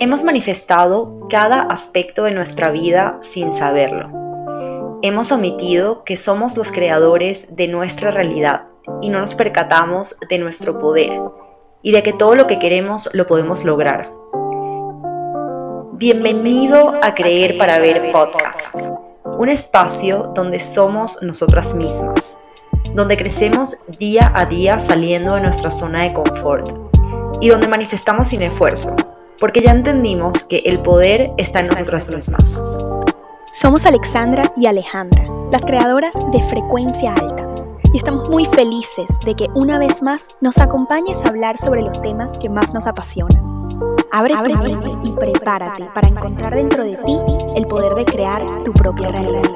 Hemos manifestado cada aspecto de nuestra vida sin saberlo. Hemos omitido que somos los creadores de nuestra realidad y no nos percatamos de nuestro poder y de que todo lo que queremos lo podemos lograr. Bienvenido a Creer para Ver Podcast, un espacio donde somos nosotras mismas, donde crecemos día a día saliendo de nuestra zona de confort y donde manifestamos sin esfuerzo porque ya entendimos que el poder está en nosotras mismas. Somos Alexandra y Alejandra, las creadoras de Frecuencia Alta, y estamos muy felices de que una vez más nos acompañes a hablar sobre los temas que más nos apasionan. Abre, tu mente y prepárate para encontrar dentro de ti el poder de crear tu propia realidad.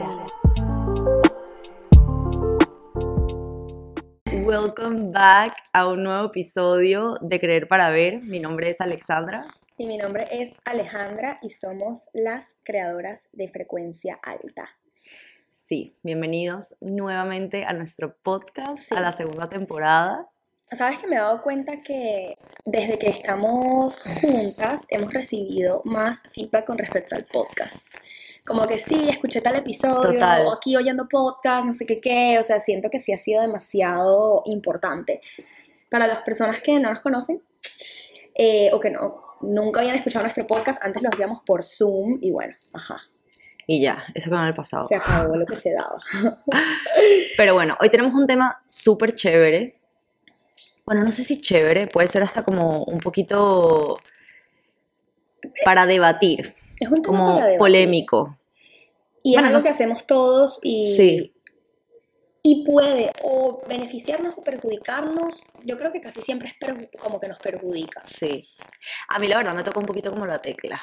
Welcome back a un nuevo episodio de Creer para Ver. Mi nombre es Alexandra. Y mi nombre es Alejandra y somos las creadoras de Frecuencia Alta. Sí, bienvenidos nuevamente a nuestro podcast, a la segunda temporada. Sabes que me he dado cuenta que desde que estamos juntas hemos recibido más feedback con respecto al podcast. Como que sí, escuché tal episodio, Total. o aquí oyendo podcast, no sé qué qué, o sea, siento que sí ha sido demasiado importante. Para las personas que no nos conocen, eh, o que no, nunca habían escuchado nuestro podcast, antes lo hacíamos por Zoom y bueno, ajá, Y ya, eso quedó en el pasado. se acabó lo que se daba. Pero bueno, hoy tenemos un tema súper chévere. Bueno, no sé si chévere, puede ser hasta como un poquito para debatir, Es un tema como para debatir. polémico. Y Bueno, es algo no que hacemos todos y, Sí. Y puede o beneficiarnos o perjudicarnos. Yo creo que casi siempre es como que nos perjudica. Sí. A mí la verdad me toca un poquito como la tecla.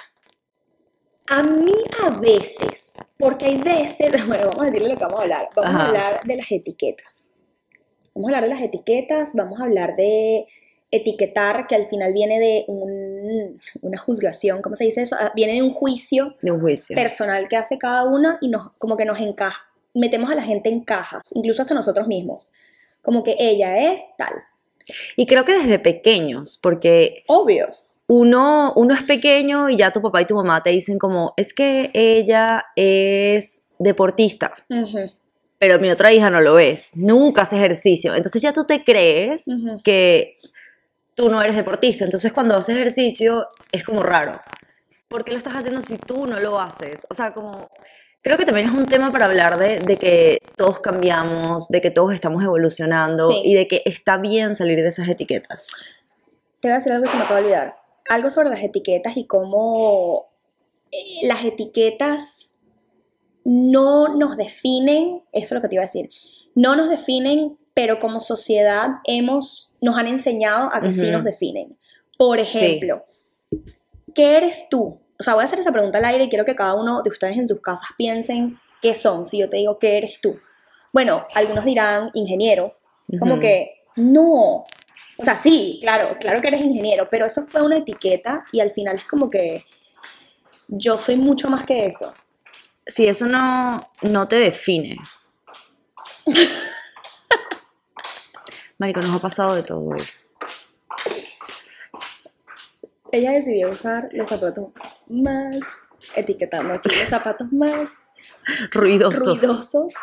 A mí a veces, porque hay veces, bueno, vamos a decirle lo que vamos a hablar. Vamos Ajá. a hablar de las etiquetas. Vamos a hablar de las etiquetas, vamos a hablar de etiquetar, que al final viene de un- una juzgación, ¿cómo se dice eso? Ah, Viene de un juicio De un juicio. personal que hace cada una y nos, como que nos encaja, metemos a la gente en cajas, incluso hasta nosotros mismos. Como que ella es tal. Y creo que desde pequeños, porque Obvio. uno, uno es pequeño y ya tu papá y tu mamá te dicen como, es que ella es deportista, pero mi otra hija no lo es, nunca hace ejercicio. Entonces ya tú te crees que tú no eres deportista. Entonces cuando haces ejercicio es como raro. ¿Por qué lo estás haciendo si tú no lo haces? O sea, como... Creo que también es un tema para hablar de, de que todos cambiamos, de que todos estamos evolucionando Sí. y de que está bien salir de esas etiquetas. Te voy a decir algo que se me acaba de olvidar. Algo sobre las etiquetas y cómo eh, las etiquetas no nos definen, eso es lo que te iba a decir, no nos definen, pero como sociedad hemos, nos han enseñado a que sí nos definen. Por Sí. ejemplo, ¿qué eres tú? O sea, voy a hacer esa pregunta al aire y quiero que cada uno de ustedes en sus casas piensen qué son. Si yo te digo, ¿qué eres tú? Bueno, algunos dirán ingeniero, como que no. O sea, sí, claro, claro que eres ingeniero, pero eso fue una etiqueta y al final es como que yo soy mucho más que eso. si eso no, no te define. Marico, nos ha pasado de todo hoy. Ella decidió usar los zapatos más, etiquetando aquí, los zapatos más Ruidosos. ruidosos.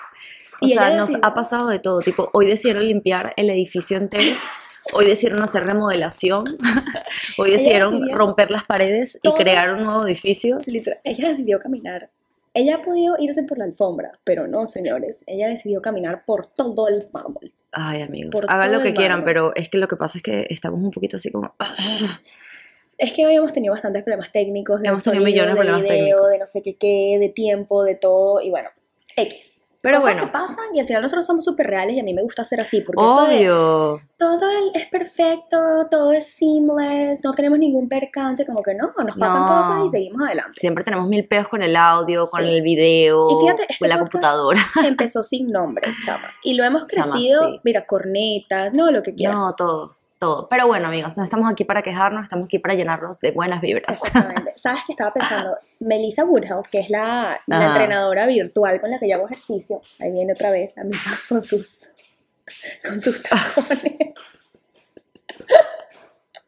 O Y sea, nos decidió- ha pasado de todo. Tipo, hoy decidieron limpiar el edificio entero. Hoy decidieron hacer remodelación. Hoy decidieron romper las paredes y crear un nuevo edificio. Literal, ella decidió caminar. Ella ha podido irse por la alfombra, pero no, señores. Ella decidió caminar por todo el mármol. Ay, amigos, Por hagan lo que quieran, mármol. pero es que lo que pasa es que estamos un poquito así como... Es que hoy hemos tenido bastantes problemas técnicos. De Hemos tenido millones de problemas video, técnicos. De no sé qué, qué, de tiempo, de todo. Y bueno, X. Pero Cosas bueno. que pasan y al final nosotros somos súper reales y a mí me gusta ser así. Porque eso de Obvio. todo el- es perfecto, todo es seamless, no tenemos ningún percance. Como que no, nos pasan No. cosas y seguimos adelante. Siempre tenemos mil peos con el audio, con Sí. el video, Y fíjate, este con la computadora. Empezó sin nombre, chama. Y lo hemos Chama, crecido, sí. mira, cornetas, no, lo que quieras. No, todo, todo. Pero bueno, amigos, no estamos aquí para quejarnos, estamos aquí para llenarnos de buenas vibras. Exactamente. ¿Sabes qué estaba pensando? Melissa Woodhouse, que es la, entrenadora virtual con la que yo hago ejercicio, ahí viene otra vez la misma con sus, con sus tacones.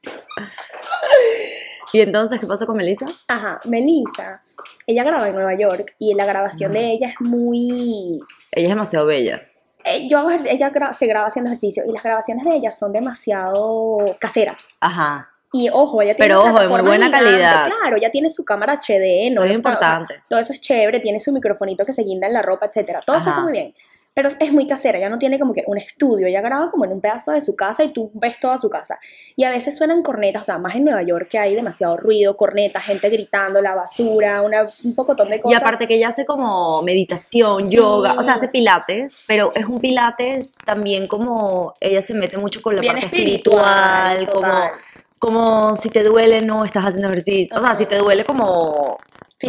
¿Y entonces qué pasó con Melissa? Ajá, Melissa, ella graba en Nueva York y la grabación de ella es muy... Ella es demasiado bella. Eh, yo hago ella gra- se graba haciendo ejercicio y las grabaciones de ella son demasiado caseras. Ajá. Y ojo, ella tiene Pero ojo, de muy buena gigante, calidad. Claro, ella tiene su cámara HD, Eso ¿no? es Está- importante. todo eso es chévere, tiene su microfonito que se guinda en la ropa, etcétera. Todo eso está muy bien. Pero es muy casera, ella no tiene como que un estudio, ella graba como en un pedazo de su casa y tú ves toda su casa. Y a veces suenan cornetas, o sea, más en Nueva York que hay demasiado ruido, cornetas, gente gritando, la basura, una, un pocotón de Y cosas. aparte que ella hace como meditación, Sí. yoga, o sea, hace pilates, pero es un pilates también como ella se mete mucho con la Bien parte espiritual, espiritual, como, como si te duele no estás haciendo ejercicio, o sea, si te duele como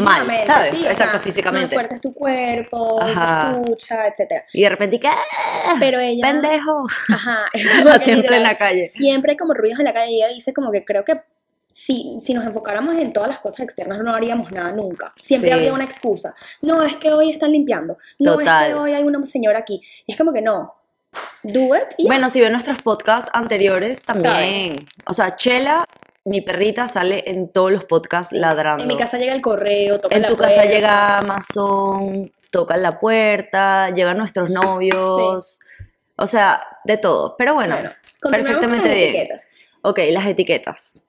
mal, ¿sabes? sí, Exacto, sea, físicamente. No tu cuerpo, Ajá. te escucha, etcétera. Y de repente, ¿qué? Pero ella... Pendejo. Ajá. es Siempre en literal, la calle. Siempre hay como ruidos en la calle y ella dice como que creo que si, si nos enfocáramos en todas las cosas externas no haríamos nada nunca. Siempre Sí. habría una excusa. No, es que hoy están limpiando. No, es Total. que hoy hay una señora aquí. Y es como que no. Do it. Bueno, si ven nuestros podcasts anteriores también. O sea, Chela, mi perrita, sale en todos los podcasts ladrando. En mi casa llega el correo, toca En la tu casa puerta. llega Amazon, tocan la puerta, llegan nuestros novios, o sea, de todo. Pero bueno, perfectamente bien. etiquetas. Ok, las etiquetas.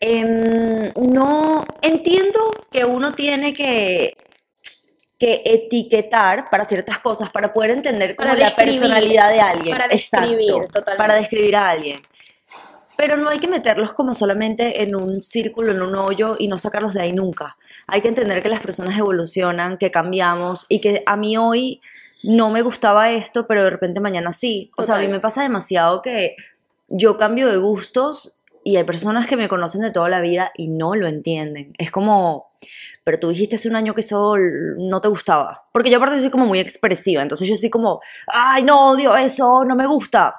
Em, no entiendo que uno tiene que, que etiquetar para ciertas cosas, para poder entender como Para la personalidad de alguien. para describir, Exacto, totalmente. para describir a alguien. Pero no hay que meterlos como solamente en un círculo, en un hoyo y no sacarlos de ahí nunca. Hay que entender que las personas evolucionan, que cambiamos y que a mí hoy no me gustaba esto, pero de repente mañana sí. O sea, a mí me pasa demasiado que yo cambio de gustos y hay personas que me conocen de toda la vida y no lo entienden. Es como, pero tú dijiste hace un año que eso no te gustaba. Porque yo aparte soy como muy expresiva, entonces yo soy como, ay, no, odio eso, no me gusta.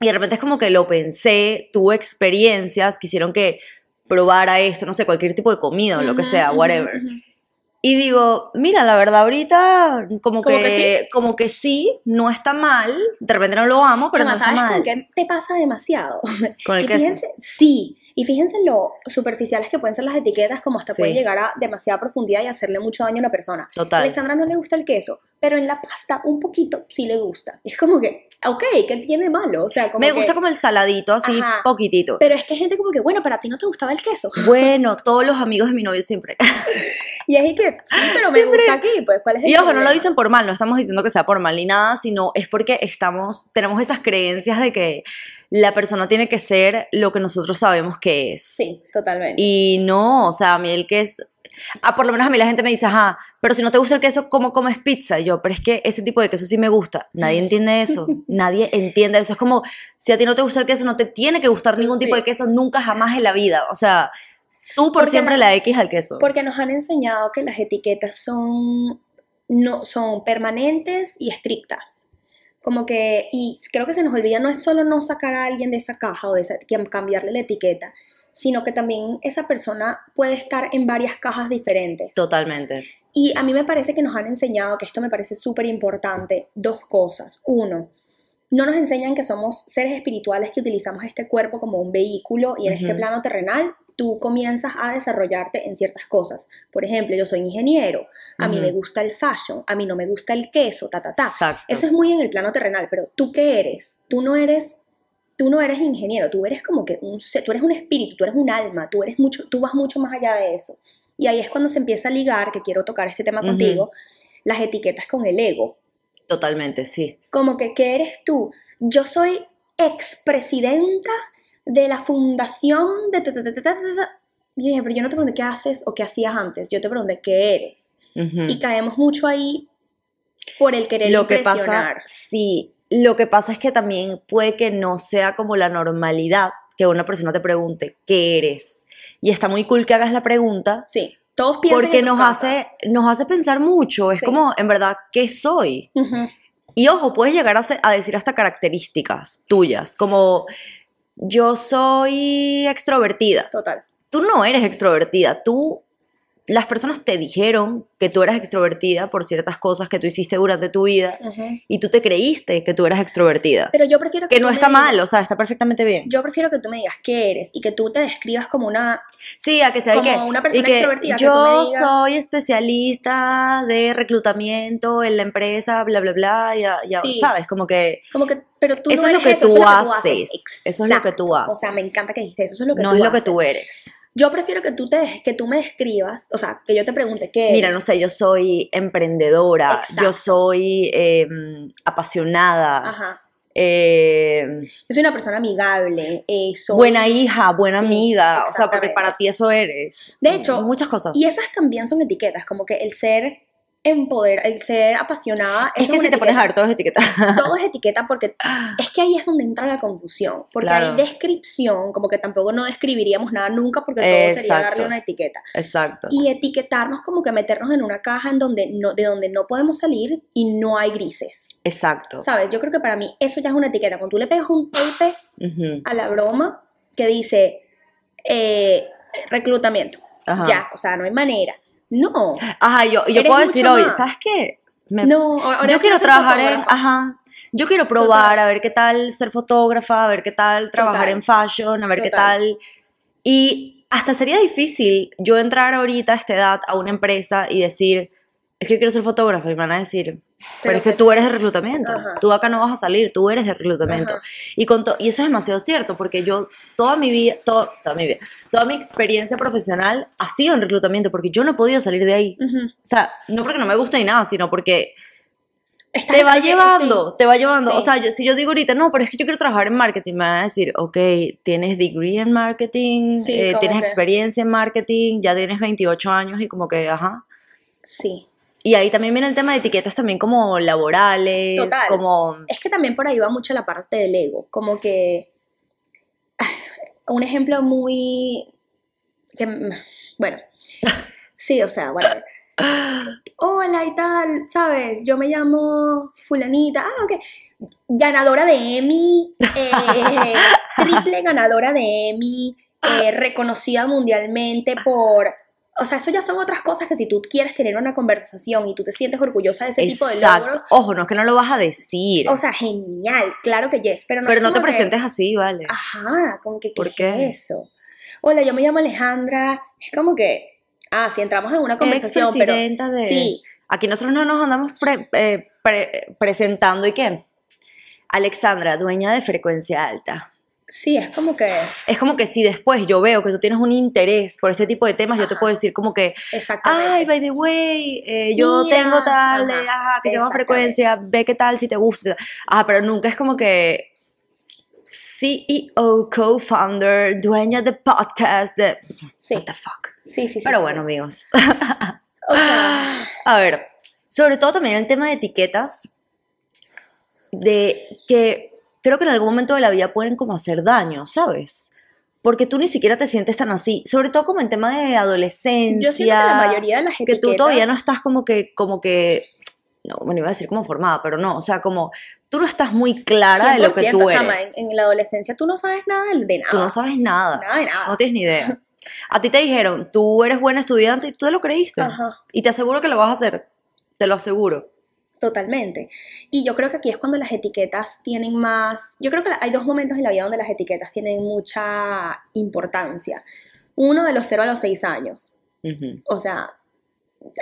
Y de repente es como que lo pensé, tuve experiencias que hicieron que probara esto, no sé, cualquier tipo de comida o lo que sea, whatever. Y digo, mira, la verdad ahorita como, que, que como que sí, no está mal, de repente no lo amo, pero Chama, no está ¿sabes mal. con qué te pasa demasiado? Con el y queso. fíjense, sí, y fíjense en lo superficiales que pueden ser las etiquetas, como hasta Sí. pueden llegar a demasiada profundidad y hacerle mucho daño a una persona. A Total. Alexandra no le gusta el queso, pero en la pasta un poquito sí le gusta. Es como que, ok, ¿qué tiene malo? O sea, como Me que- gusta como el saladito, así Ajá. poquitito. Pero es que hay gente como que, bueno, para ti no te gustaba el queso. Bueno, todos los amigos de mi novio siempre. Y es que, sí, pero me gusta aquí, pues, ¿cuál es el Y ojo, no lo problema? dicen por mal, no estamos diciendo que sea por mal ni nada, sino es porque estamos, tenemos esas creencias de que la persona tiene que ser lo que nosotros sabemos que es. Sí, totalmente. Y no, o sea, a mí el que es... Ah, por lo menos a mí la gente me dice, ajá, pero si no te gusta el queso, ¿cómo comes pizza? Y yo, pero es que ese tipo de queso sí me gusta. Nadie entiende eso. Nadie entiende eso. Es como, si a ti no te gusta el queso, no te tiene que gustar ningún tipo de queso nunca jamás en la vida. O sea, tú por Porque siempre la- la X al queso. Porque nos han enseñado que las etiquetas son, no, son permanentes y estrictas. Como que, y creo que se nos olvida, no es solo no sacar a alguien de esa caja o de esa, cambiarle la etiqueta, sino que también esa persona puede estar en varias cajas diferentes. Totalmente. Y a mí me parece que nos han enseñado, que esto me parece súper importante, dos cosas. Uno, no nos enseñan que somos seres espirituales que utilizamos este cuerpo como un vehículo y en este Ujú. plano terrenal tú comienzas a desarrollarte en ciertas cosas. Por ejemplo, yo soy ingeniero, a mí Ujú. me gusta el fashion, a mí no me gusta el queso, ta, ta, ta. Exacto. Eso es muy en el plano terrenal, pero ¿tú qué eres? Tú no eres, tú no eres ingeniero, tú eres como que un, tú eres un espíritu, tú eres un alma, tú eres mucho, tú vas mucho más allá de eso. Y ahí es cuando se empieza a ligar, que quiero tocar este tema Ujú. contigo, las etiquetas con el ego. Totalmente, sí. Como que, ¿qué eres tú? Yo soy expresidenta de la fundación de... ta, ta, ta, ta, ta, ta". Y dije, pero yo no te pregunté qué haces o qué hacías antes, yo te pregunté qué eres. Y caemos mucho ahí por el querer Lo que pasa, sí, lo que pasa es que también puede que no sea como la normalidad que una persona te pregunte qué eres. Y está muy cool que hagas la pregunta Sí, todos piensan porque nos hace, nos hace pensar mucho. Es Sí. como, en verdad, ¿qué soy? Y ojo, puedes llegar a, a decir hasta características tuyas, como yo soy extrovertida. Total. Tú no eres extrovertida, tú las personas te dijeron que tú eras extrovertida por ciertas cosas que tú hiciste durante tu vida y tú te creíste que tú eras extrovertida. Pero yo prefiero que Que no está digas- mal, o sea, está perfectamente bien. Yo prefiero que tú me digas qué eres y que tú te describas como una Sí, a que sea como que, una persona que extrovertida, que tú yo me digas- soy especialista de reclutamiento en la empresa, bla, bla, bla, ya, ya Sí. sabes, como que como que pero tú Eso no es lo que eso, tú haces. Eso es lo que tú Exacto. O sea, me haces. encanta que dijiste eso, eso es lo que no tú es lo que haces. tú eres. Yo prefiero que tú te que tú me describas, o sea, que yo te pregunte qué Mira, eres. no sé, yo soy emprendedora, Exacto. yo soy eh, apasionada, Ajá. eh, Yo soy una persona amigable, eh, soy buena hija, buena Sí, amiga, o sea, porque para ti eso eres. De hecho, muchas cosas. Y esas también son etiquetas, como que el ser empoder, el ser apasionada, es que si te pones a ver todo es etiqueta. todo es etiqueta porque es que ahí es donde entra la confusión, porque Claro. hay descripción, como que tampoco no describiríamos nada nunca porque todo sería darle una etiqueta. Exacto. Y etiquetarnos como que meternos en una caja en donde no, de donde no podemos salir y no hay grises. Exacto. ¿Sabes? Yo creo que para mí eso ya es una etiqueta. Cuando tú le pegas un Ujú. a la broma que dice eh, reclutamiento, Ajá. ya, o sea, no hay manera. No, Ajá, yo, yo puedo decir hoy, más. ¿sabes qué? Me- no. ahora yo quiero trabajar en, ajá, yo quiero probar a ver qué tal ser fotógrafa, a ver qué tal trabajar Total. en fashion, a ver qué tal. Y hasta sería difícil yo entrar ahorita a esta edad a una empresa y decir, es que yo quiero ser fotógrafa y me van a decir, pero, es que tú eres de reclutamiento, Ajá. tú acá no vas a salir, tú eres de reclutamiento. Ajá. Y, con y eso es demasiado cierto, porque yo toda mi vida, to- toda mi vida, toda mi experiencia profesional ha sido en reclutamiento, porque yo no he podido salir de ahí. Ujú. O sea, no porque no me guste ni nada, sino porque te va llevando, te va llevando. Sí. O sea, yo- si yo digo ahorita, no, pero es que yo quiero trabajar en marketing, me van a decir, ok, tienes degree en marketing, Sí, eh, tienes que- experiencia en marketing, ya tienes 28 años y como que, ajá. Sí. Y ahí también viene el tema de etiquetas también como laborales, Total. como... Es que también por ahí va mucho la parte del ego. Como que. Un ejemplo muy. Que, bueno. Sí, o sea, bueno. Hola y tal, ¿sabes? Yo me llamo Fulanita. Ah, ok. Ganadora de Emmy. eh, triple ganadora de Emmy. eh, reconocida mundialmente por. O sea, eso ya son otras cosas que si tú quieres tener una conversación y tú te sientes orgullosa de ese tipo de Exacto. logros, Ojo, no es que no lo vas a decir, o sea, genial, claro que yes, pero no, pero no te que- presentes así, ¿vale? Ajá, como que ¿qué ¿Por es qué? eso? Hola, yo me llamo Alejandra. Es como que, ah, si entramos en una conversación, pero de... sí, Aquí nosotros no nos andamos pre- eh, pre- presentando y qué. Alexandra, dueña de frecuencia alta. Sí, es como que, Es como que si después yo veo que tú tienes un interés por ese tipo de temas, yo te puedo decir como que, exactamente. ay, by the way, eh, yo Mira, tengo tal, ajá, eh, ajá, que exactamente. frecuencia, ve qué tal, si te gusta. Ajá, pero nunca es como que CEO, co-founder, dueña de podcast, de... Sí. What the fuck. sí, sí, sí. Pero sí. bueno, amigos. A ver, sobre todo también el tema de etiquetas, de que creo que en algún momento de la vida pueden como hacer daño, ¿sabes? Porque tú ni siquiera te sientes tan así, sobre todo como en tema de adolescencia. yo siento que la mayoría de las que tú todavía no estás como que, como que, no, bueno, iba a decir como formada, pero no, o sea, como tú no estás muy clara de lo que 100%, tú chama, eres. en, en la adolescencia tú no sabes nada de nada. Tú no sabes nada, Nada de nada. no tienes ni idea. A ti te dijeron, tú eres buena estudiante y tú te lo creíste. Ajá. Y te aseguro que lo vas a hacer, te lo aseguro. Totalmente. Y yo creo que aquí es cuando las etiquetas tienen más, yo creo que hay dos momentos en la vida donde las etiquetas tienen mucha importancia. Uno de los 0 a los 6 años. O sea,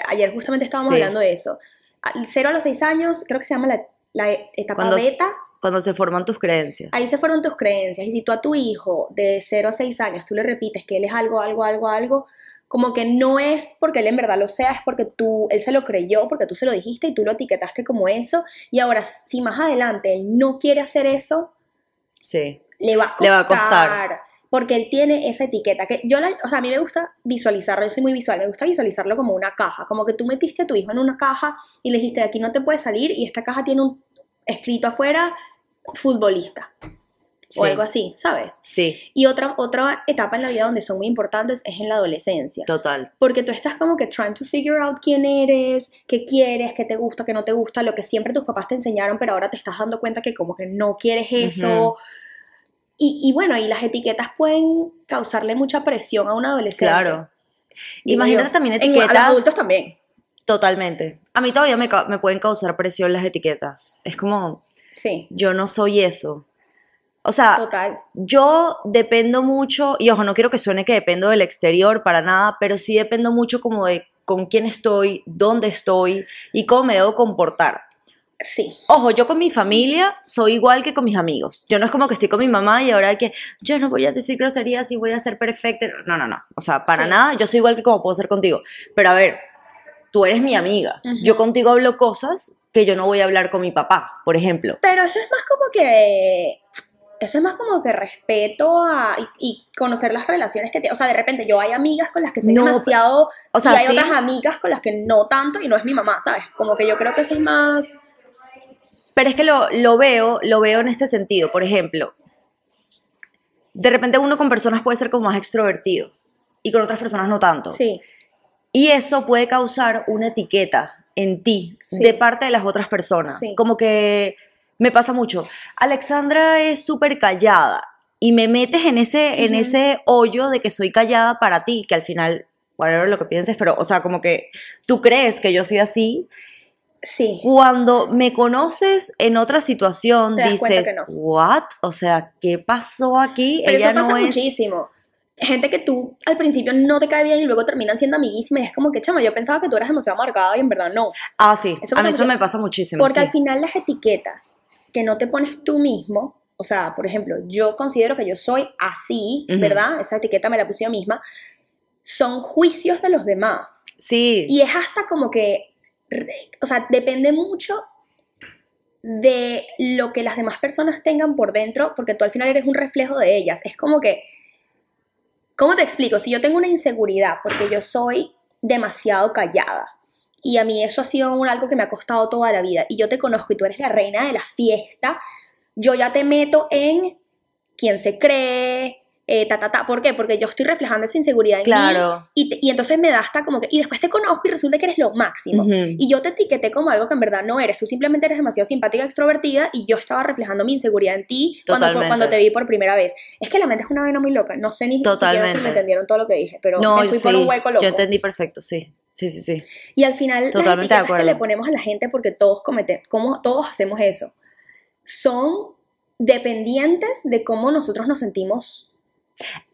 ayer justamente estábamos Sí. hablando de eso. Al 0 a los 6 años creo que se llama la, la etapa Cuando beta. Cuando se forman tus creencias. Ahí se fueron tus creencias. Y si tú a tu hijo de 0 a 6 años tú le repites que él es algo, algo, algo, algo, como que no es porque él en verdad lo sea, es porque tú, él se lo creyó, porque tú se lo dijiste y tú lo etiquetaste como eso. Y ahora, si más adelante él no quiere hacer eso, Sí. le va a costar. Le va a costar. Porque él tiene esa etiqueta. Que yo, la- o sea, a mí me gusta visualizarlo, yo soy muy visual, me gusta visualizarlo como una caja. Como que tú metiste a tu hijo en una caja y le dijiste, de aquí no te puedes salir y esta caja tiene un escrito afuera, futbolista. Sí. O algo así, ¿sabes? Sí, Y otra, otra etapa en la vida donde son muy importantes es en la adolescencia. total. Porque tú estás como que trying to figure out quién eres, qué quieres, qué te gusta, qué no te gusta, lo que siempre tus papás te enseñaron, pero ahora te estás dando cuenta que como que no quieres eso. y, y bueno, y las etiquetas pueden causarle mucha presión a un adolescente. Claro. digo Imagínate yo. también En- etiquetas. A los adultos también. Totalmente. A mí todavía me, me pueden causar presión las etiquetas. Es como, Sí, yo no soy eso. O sea, total. yo dependo mucho, y ojo, no quiero que suene que dependo del exterior para nada, pero sí dependo mucho como de con quién estoy, dónde estoy y cómo me debo comportar. Sí. Ojo, yo con mi familia soy igual que con mis amigos. Yo no es como que estoy con mi mamá y ahora que yo no voy a decir groserías y voy a ser perfecta. No, no, no. O sea, para Sí. nada, yo soy igual que como puedo ser contigo. Pero a ver, tú eres mi amiga. Yo contigo hablo cosas que yo no voy a hablar con mi papá, por ejemplo. Pero eso es más como que. Eso es más como que respeto a, y, y conocer las relaciones que te. O sea, de repente yo hay amigas con las que soy No, demasiado. O sea, y hay sí, otras amigas con las que no tanto y no es mi mamá, ¿sabes? Como que yo creo que eso es más. pero es que lo, lo veo, lo veo en este sentido. Por ejemplo, de repente uno con personas puede ser como más extrovertido y con otras personas no tanto. Sí. Y eso puede causar una etiqueta en ti Sí. de parte de las otras personas. Sí. Como que me pasa mucho. Alexandra es súper callada y me metes en ese, en Ujú. ese hoyo de que soy callada para ti, que al final, whatever lo que pienses, pero, o sea, como que tú crees que yo soy así. Sí. Cuando me conoces en otra situación, dices, no. ¿what? O sea, ¿qué pasó aquí? Pero Ella eso pasa no es. muchísimo. Gente que tú al principio no te cae bien y luego terminan siendo amiguísimas. Es como que, chama, yo pensaba que tú eras demasiado amargada y en verdad no. Ah, sí, Eso a mí eso me pasa muchísimo. Porque sí. al final las etiquetas que no te pones tú mismo, o sea, por ejemplo, yo considero que yo soy así, Ujú. ¿verdad? Esa etiqueta me la puse yo misma, son juicios de los demás. Sí. Y es hasta como que, o sea, depende mucho de lo que las demás personas tengan por dentro, porque tú al final eres un reflejo de ellas. Es como que, ¿cómo te explico? Si yo tengo una inseguridad, porque yo soy demasiado callada, y a mí eso ha sido un- algo que me ha costado toda la vida, y yo te conozco y tú eres la reina de la fiesta, yo ya te meto en quién se cree, eh, ta, ta, ta. ¿Por qué? Porque yo estoy reflejando esa inseguridad en mí Claro. y, te- y entonces me da hasta como que, y después te conozco y resulta que eres lo máximo. Ujú. Y yo te etiqueté como algo que en verdad no eres. Tú simplemente eres demasiado simpática, extrovertida y yo estaba reflejando mi inseguridad en ti cuando, cuando te vi por primera vez. Es que la mente es una vaina muy loca. No sé ni siquiera si me entendieron todo lo que dije, pero No, me fui sí, por un hueco loco. yo entendí perfecto, sí. Sí, sí, sí. Y al final, las Totalmente de etiquetas que le ponemos a la gente, porque todos cometen, como todos hacemos eso, son dependientes de cómo nosotros nos sentimos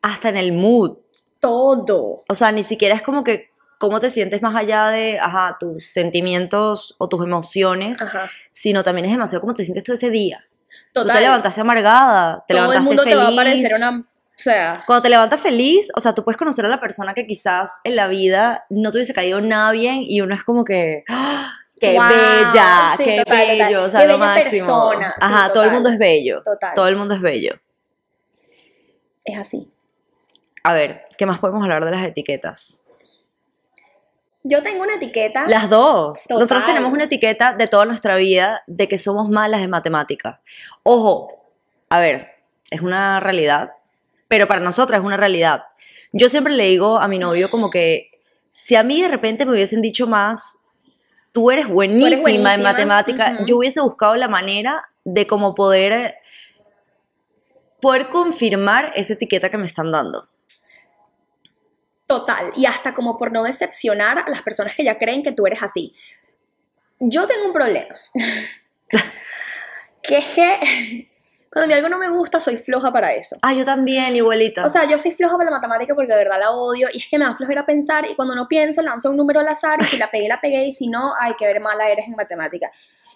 Hasta en el mood. todo. O sea, ni siquiera es como que cómo te sientes más allá de, ajá, tus sentimientos o tus emociones, Ajá. sino también es demasiado cómo te sientes tú ese día. Tú Total. te levantaste amargada, te todo el levantaste mundo feliz. te va a parecer una. O sea, Cuando te levantas feliz, o sea, tú puedes conocer a la persona que quizás en la vida no te hubiese caído nada bien y uno es como que, ¡ah! ¡qué Wow, bella! sí, ¡Qué total, total. bello! O sea, Qué lo máximo. persona, sí, Ajá, todo el mundo es bello. Total. Todo el mundo es bello. es así. A ver, ¿qué más podemos hablar de las etiquetas? Yo tengo una etiqueta. Las dos. Total. Nosotros tenemos una etiqueta de toda nuestra vida de que somos malas en matemática. Ojo, a ver, es una realidad, pero para nosotras es una realidad. Yo siempre le digo a mi novio como que si a mí de repente me hubiesen dicho más, tú eres buenísima, buenísima, en matemática, yo hubiese buscado la manera de cómo poder poder confirmar esa etiqueta que me están dando. Total. Y hasta como por no decepcionar a las personas que ya creen que tú eres así. Yo tengo un problema. que es que cuando a mí algo no me gusta, soy floja para eso. Ah, yo también, igualita. O sea, yo soy floja para la matemática porque de verdad la odio y es que me da flojera pensar y cuando no pienso lanzo un número al azar y si la pegué, la pegué y si no, ay, qué ver mala eres en matemática.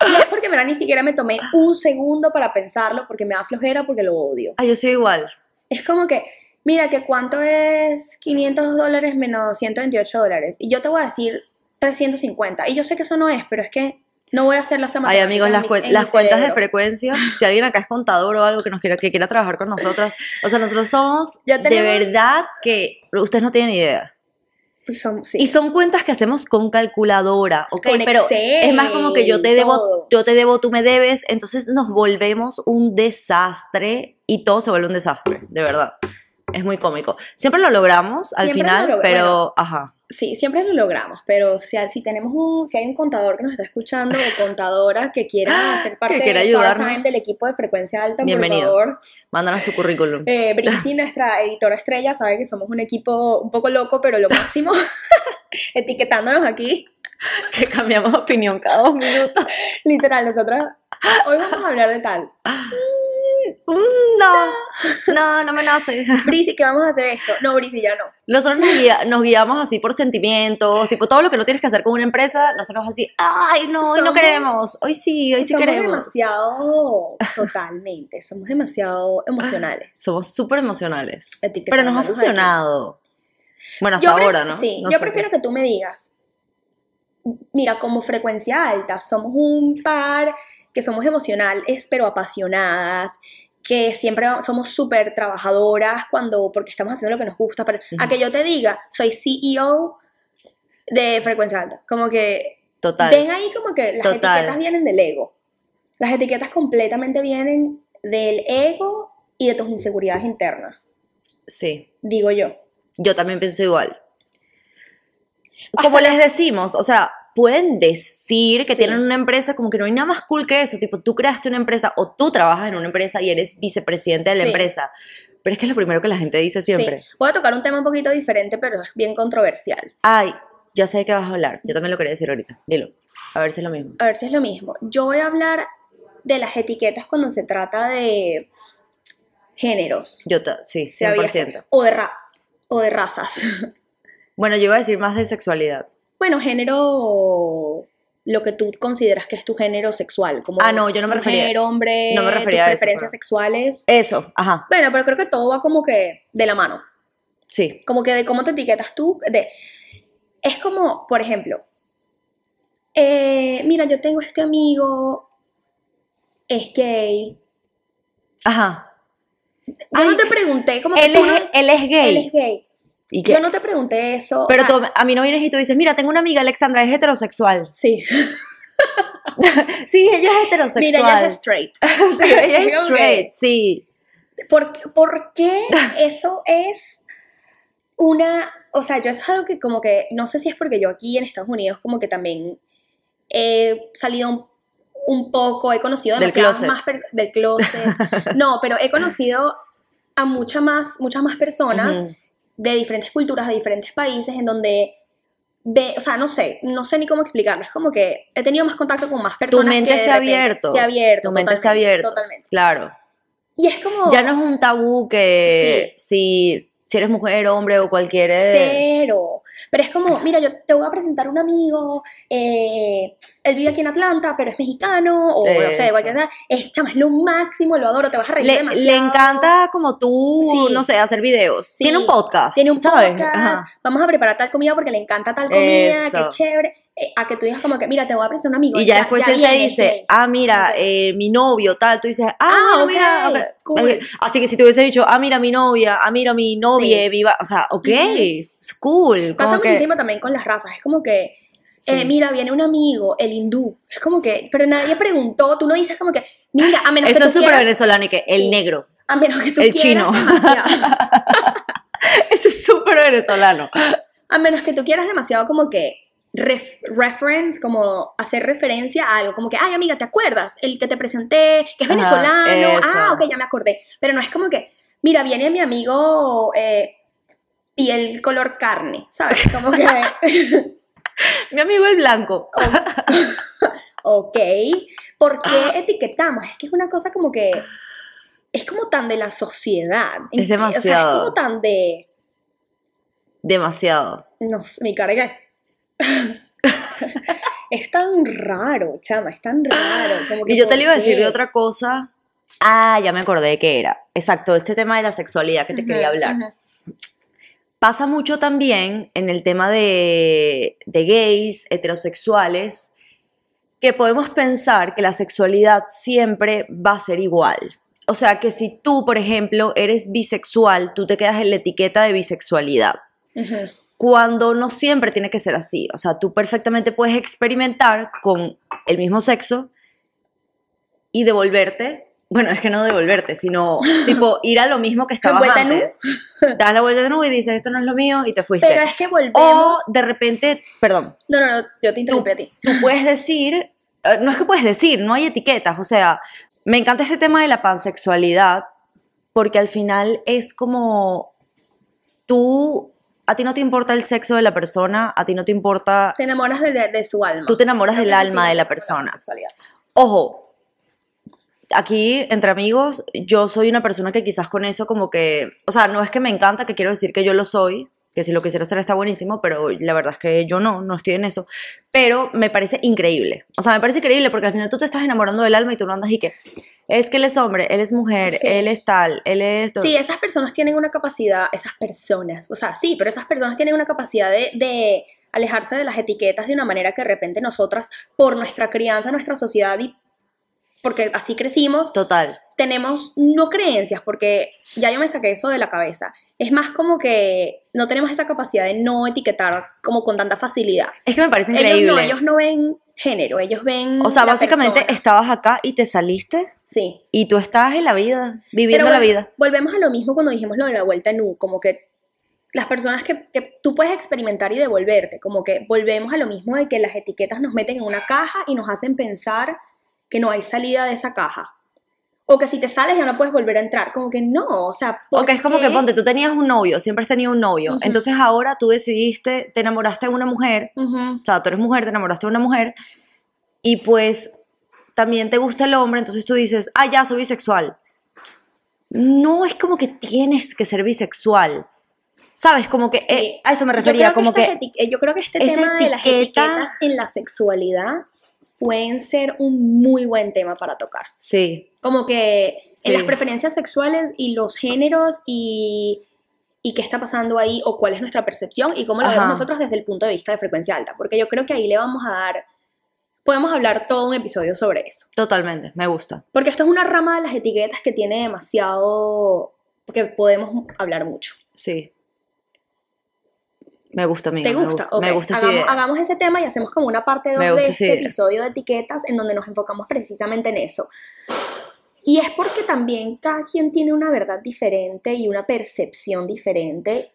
Y es porque mira, ni siquiera me tomé un segundo para pensarlo porque me da flojera porque lo odio. ah, yo soy igual. Es como que, mira, que cuánto es 500 dólares menos 128 dólares. Y yo te voy a decir 350. Y yo sé que eso no es, pero es que no voy a hacer las Ay, matemáticas amigos, las, en las cuentas de frecuencia, si alguien acá es contador o algo que nos quiera, que quiera trabajar con nosotras, o sea, nosotros somos Ya de verdad que ustedes no tienen idea. Son- sí. Y son cuentas que hacemos con calculadora, ¿ok? Con Pero Excel, es más como que yo te debo, todo. yo te debo, tú me debes, entonces nos volvemos un desastre y todo se vuelve un desastre, de verdad. Es muy cómico. Siempre lo logramos al Siempre final, lo pero bueno. ajá. Sí, siempre lo logramos, pero si, si tenemos un, si hay un contador que nos está escuchando o contadora que quiera parte de ayudarnos. part-time del equipo de frecuencia alta, Bienvenido. por favor. Mándanos tu currículum. Eh, nuestra editora estrella, sabe que somos un equipo un poco loco, pero lo máximo, etiquetándonos aquí. que cambiamos de opinión cada dos minutos. Literal, nosotros hoy vamos a hablar de tal. No, no, no me nace. Brisi, ¿qué vamos a hacer esto? No, Brisi, ya no. Nosotros nos, nos guiamos así por sentimientos, tipo todo lo que no tienes que hacer con una empresa, nosotros así, ay, no, hoy no Somos- queremos, hoy sí, hoy sí somos queremos. demasiado, totalmente, somos demasiado emocionales. Somos súper emocionales. Pero nos ha funcionado. Bueno, hasta Yo ahora, ¿no? Sí, No yo prefiero que tú me digas, mira, como frecuencia alta, somos un par que somos emocionales, pero apasionadas, que siempre somos súper trabajadoras cuando, porque estamos haciendo lo que nos gusta, pero a que yo te diga, soy CEO de frecuencia alta, como que Total. ven ahí como que las Total. etiquetas vienen del ego, las etiquetas completamente vienen del ego y de tus inseguridades internas, Sí, digo yo. yo también pienso igual. Hasta Como les decimos, o sea, pueden decir que Sí. tienen una empresa, como que no hay nada más cool que eso, tipo, tú creaste una empresa o tú trabajas en una empresa y eres vicepresidente de la Sí. empresa. Pero es que es lo primero que la gente dice siempre. Sí. Voy a tocar un tema un poquito diferente, pero es bien controversial. Ay, ya sé de qué vas a hablar. Yo también lo quería decir ahorita. Dilo. A ver si es lo mismo. A ver si es lo mismo. Yo voy a hablar de las etiquetas cuando se trata de géneros. Yo, sí, sea bien- 100%. O de, ra- o de razas. Bueno, yo iba a decir más de sexualidad. Bueno, género, lo que tú consideras que es tu género sexual. Como Ah, no, yo no me refería- Mujer, hombre, no me refería tus a eso, preferencias pero- sexuales. Eso, ajá, Bueno, pero creo que todo va como que de la mano. sí. Como que de cómo te etiquetas tú. De, es como, por ejemplo, eh, mira, yo tengo este amigo, es gay. Ajá. Yo Ay, no te pregunté como Él es, no- él es gay. él es gay. Yo no te pregunté eso. Pero tú, a mí no vienes y tú dices, mira, tengo una amiga, Alexandra, es heterosexual. Sí. Sí, ella es heterosexual. Mira, ella es straight. Sí, ella es straight, sí. ¿Por, por qué eso es una... O sea, yo eso es algo que como que... No sé si es porque yo aquí en Estados Unidos como que también he salido un, un poco, he conocido Del closet. más del closet. No, pero he conocido a muchas más, muchas más personas Ujú. De diferentes culturas, de diferentes países, en donde ve, o sea, no sé, no sé ni cómo explicarlo. Es como que he tenido más contacto con más personas. mente que de se ha abierto. Se ha abierto. Tu mente se ha abierto. Totalmente. Claro. Y es como. Ya no es un tabú que si, si eres mujer, hombre o cualquier... Cero. Pero es como, mira, yo te voy a presentar un amigo, eh, él vive aquí en Atlanta, pero es mexicano, o no sé, cualquier cosa. Es, chama, es lo máximo, lo adoro, te vas a reír Le, demasiado. le encanta como tú, Sí. no sé, hacer videos. Sí. Tiene un podcast. Tiene un ¿sabes? podcast, Ajá. vamos a preparar tal comida porque le encanta tal comida, Eso. qué chévere. Eh, a que tú digas como que, mira, te voy a presentar un amigo. Y ya, después él te dice, ah, mira, eh, mi novio, tal. Tú dices, ah, Ah, mira. ok". cool. Eh, Así que si te hubiese dicho, ah, mira, mi novia, ah, mira, mi novia, Sí. viva. O sea, ok, es cool. Pasa que- muchísimo también con las razas, es como que, Sí. eh, mira, viene un amigo, el hindú. Es como que, pero nadie preguntó, tú no dices como que, mira, a menos Eso que es tú súper venezolano y que el Sí. negro. a menos que tú el quieras chino. demasiado. Eso es súper venezolano. A menos que tú quieras demasiado como que ref- reference, como hacer referencia a algo, como que, ay amiga, ¿te acuerdas? El que te presenté, que es venezolano, eso. ah, ok, ya me acordé. Pero no es como que, mira, viene mi amigo eh, piel color carne, ¿sabes? Como que, Mi amigo el blanco. ok, ¿por qué etiquetamos? Es que es una cosa como que, es como tan de la sociedad. Es O sea, demasiado. es como tan de, Demasiado. no sé, me cargué. es tan raro, chama, es tan raro. Como que Y yo te ¿por le iba a decir de otra cosa. Ah, ya me acordé de qué era. Exacto, este tema de la sexualidad que te quería hablar. Pasa mucho también en el tema de, de gays, heterosexuales, que podemos pensar que la sexualidad siempre va a ser igual. O sea, que si tú, por ejemplo, eres bisexual, tú te quedas en la etiqueta de bisexualidad. Cuando no siempre tiene que ser así. O sea, tú perfectamente puedes experimentar con el mismo sexo y devolverte bueno, es que no devolverte, sino tipo ir a lo mismo que estabas antes. Das la vuelta de nuevo y dices, esto no es lo mío y te fuiste. Pero es que volvemos. o de repente, perdón, No, no, no, yo te interrumpí a ti. tú puedes decir, eh, no es que puedes decir, no hay etiquetas, o sea, me encanta este tema de la pansexualidad porque al final es como tú, a ti no te importa el sexo de la persona, a ti no te importa, Te enamoras de, su alma. tú te enamoras del alma de la persona. sexualidad. Ojo, aquí entre amigos, yo soy una persona que quizás con eso como que, o sea, no es que me encanta, que quiero decir que yo lo soy, que si lo quisiera hacer está buenísimo, pero la verdad es que yo no, no estoy en eso. Pero me parece increíble. O sea, me parece increíble porque al final tú te estás enamorando del alma y tú no andas y que es que él es hombre, él es mujer, Sí. él es tal, él es... Sí, esas personas tienen una capacidad, esas personas, o sea, sí, pero esas personas tienen una capacidad de, de alejarse de las etiquetas de una manera que de repente nosotras, por nuestra crianza, nuestra sociedad y porque así crecimos, Total. tenemos no creencias, porque ya yo me saqué eso de la cabeza. Es más como que no tenemos esa capacidad de no etiquetar como con tanta facilidad. Es que me parece Ellos increíble. no, ellos no ven género, ellos ven. o sea, la básicamente persona. estabas acá y te saliste Sí. y tú estás en la vida, viviendo Pero la vida. Volvemos a lo mismo cuando dijimos lo de la vuelta en U, como que las personas que, que tú puedes experimentar y devolverte, como que volvemos a lo mismo de que las etiquetas nos meten en una caja y nos hacen pensar que no hay salida de esa caja. O que si te sales ya no puedes volver a entrar, como que no, o sea, ¿por Porque es como que ponte, tú tenías un novio, siempre has tenido un novio. Ujú. Entonces ahora tú decidiste, te enamoraste de una mujer, Ujú. o sea, tú eres mujer, te enamoraste de una mujer, y pues también te gusta el hombre, entonces tú dices, ah, ya, soy bisexual. No es como que tienes que ser bisexual. ¿Sabes? Como que Sí. eh, a eso me Yo refería, creo como que, estas eti- eh, yo creo que este tema de las etiqueta- etiquetas en la sexualidad pueden ser un muy buen tema para tocar. sí, Como que Sí. en las preferencias sexuales y los géneros y, y qué está pasando ahí o cuál es nuestra percepción y cómo lo Ajá. vemos nosotros desde el punto de vista de frecuencia alta. Porque yo creo que ahí le vamos a dar, podemos hablar todo un episodio sobre eso. totalmente, me gusta. Porque esto es una rama de las etiquetas que tiene demasiado, que podemos hablar mucho. Sí. Me gusta, amiga. ¿Te me gusta? Me Ok, gusta esa hagamos, idea. hagamos ese tema y hacemos como una parte 2 Me de este episodio de etiquetas en donde nos enfocamos precisamente en eso. Y es porque también cada quien tiene una verdad diferente y una percepción diferente,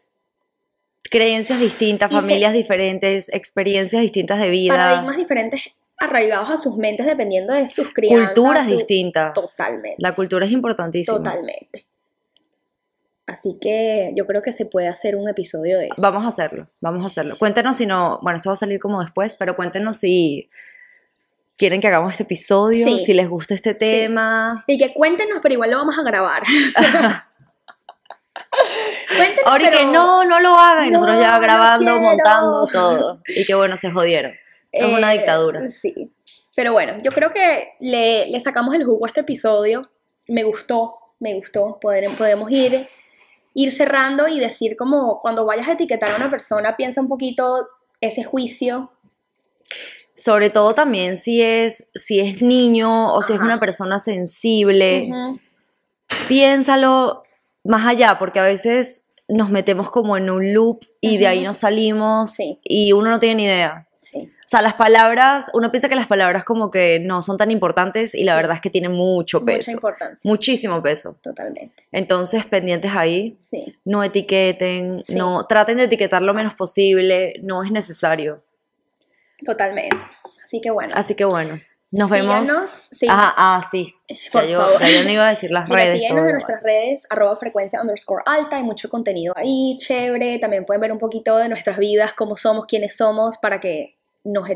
Creencias distintas, Y se- familias diferentes, experiencias distintas de vida, paradigmas diferentes arraigados a sus mentes dependiendo de sus crianzas. culturas su- distintas. Totalmente. La cultura es importantísima. Totalmente. Así que yo creo que se puede hacer un episodio de eso. Vamos a hacerlo, vamos a hacerlo. Cuéntenos si no, bueno, esto va a salir como después, pero cuéntenos si quieren que hagamos este episodio, Sí. si les gusta este tema. Y que cuéntenos, pero igual lo vamos a grabar. cuéntenos, Ahora y que pero- no, no lo hagan, y nosotros ya no grabando, montando todo. Y que bueno, se jodieron. Esto es una Eh, dictadura. Sí. Pero bueno, yo creo que le, le sacamos el jugo a este episodio. Me gustó, me gustó. Poder, podemos ir, ir cerrando y decir como cuando vayas a etiquetar a una persona, piensa un poquito ese juicio. Sobre todo también si es, si es niño o si es una persona sensible. Piénsalo más allá, porque a veces nos metemos como en un loop y de ahí nos salimos Sí. y uno no tiene ni idea. Sí. O sea, las palabras, uno piensa que las palabras como que no son tan importantes y la verdad es que tienen mucho Mucha peso, importancia. muchísimo peso. Totalmente. Entonces, pendientes ahí, Sí. no etiqueten, Sí. no traten de etiquetar lo menos posible, no es necesario. Totalmente. Así que bueno. Así que bueno, nos vemos. Sí. Ajá, ah, sí. Ya Por yo, favor. ya yo no iba a decir las Mira, redes. síguenos en nuestras redes, arroba frecuencia underscore alta, hay mucho contenido ahí, chévere, también pueden ver un poquito de nuestras vidas, cómo somos, quiénes somos, para que nos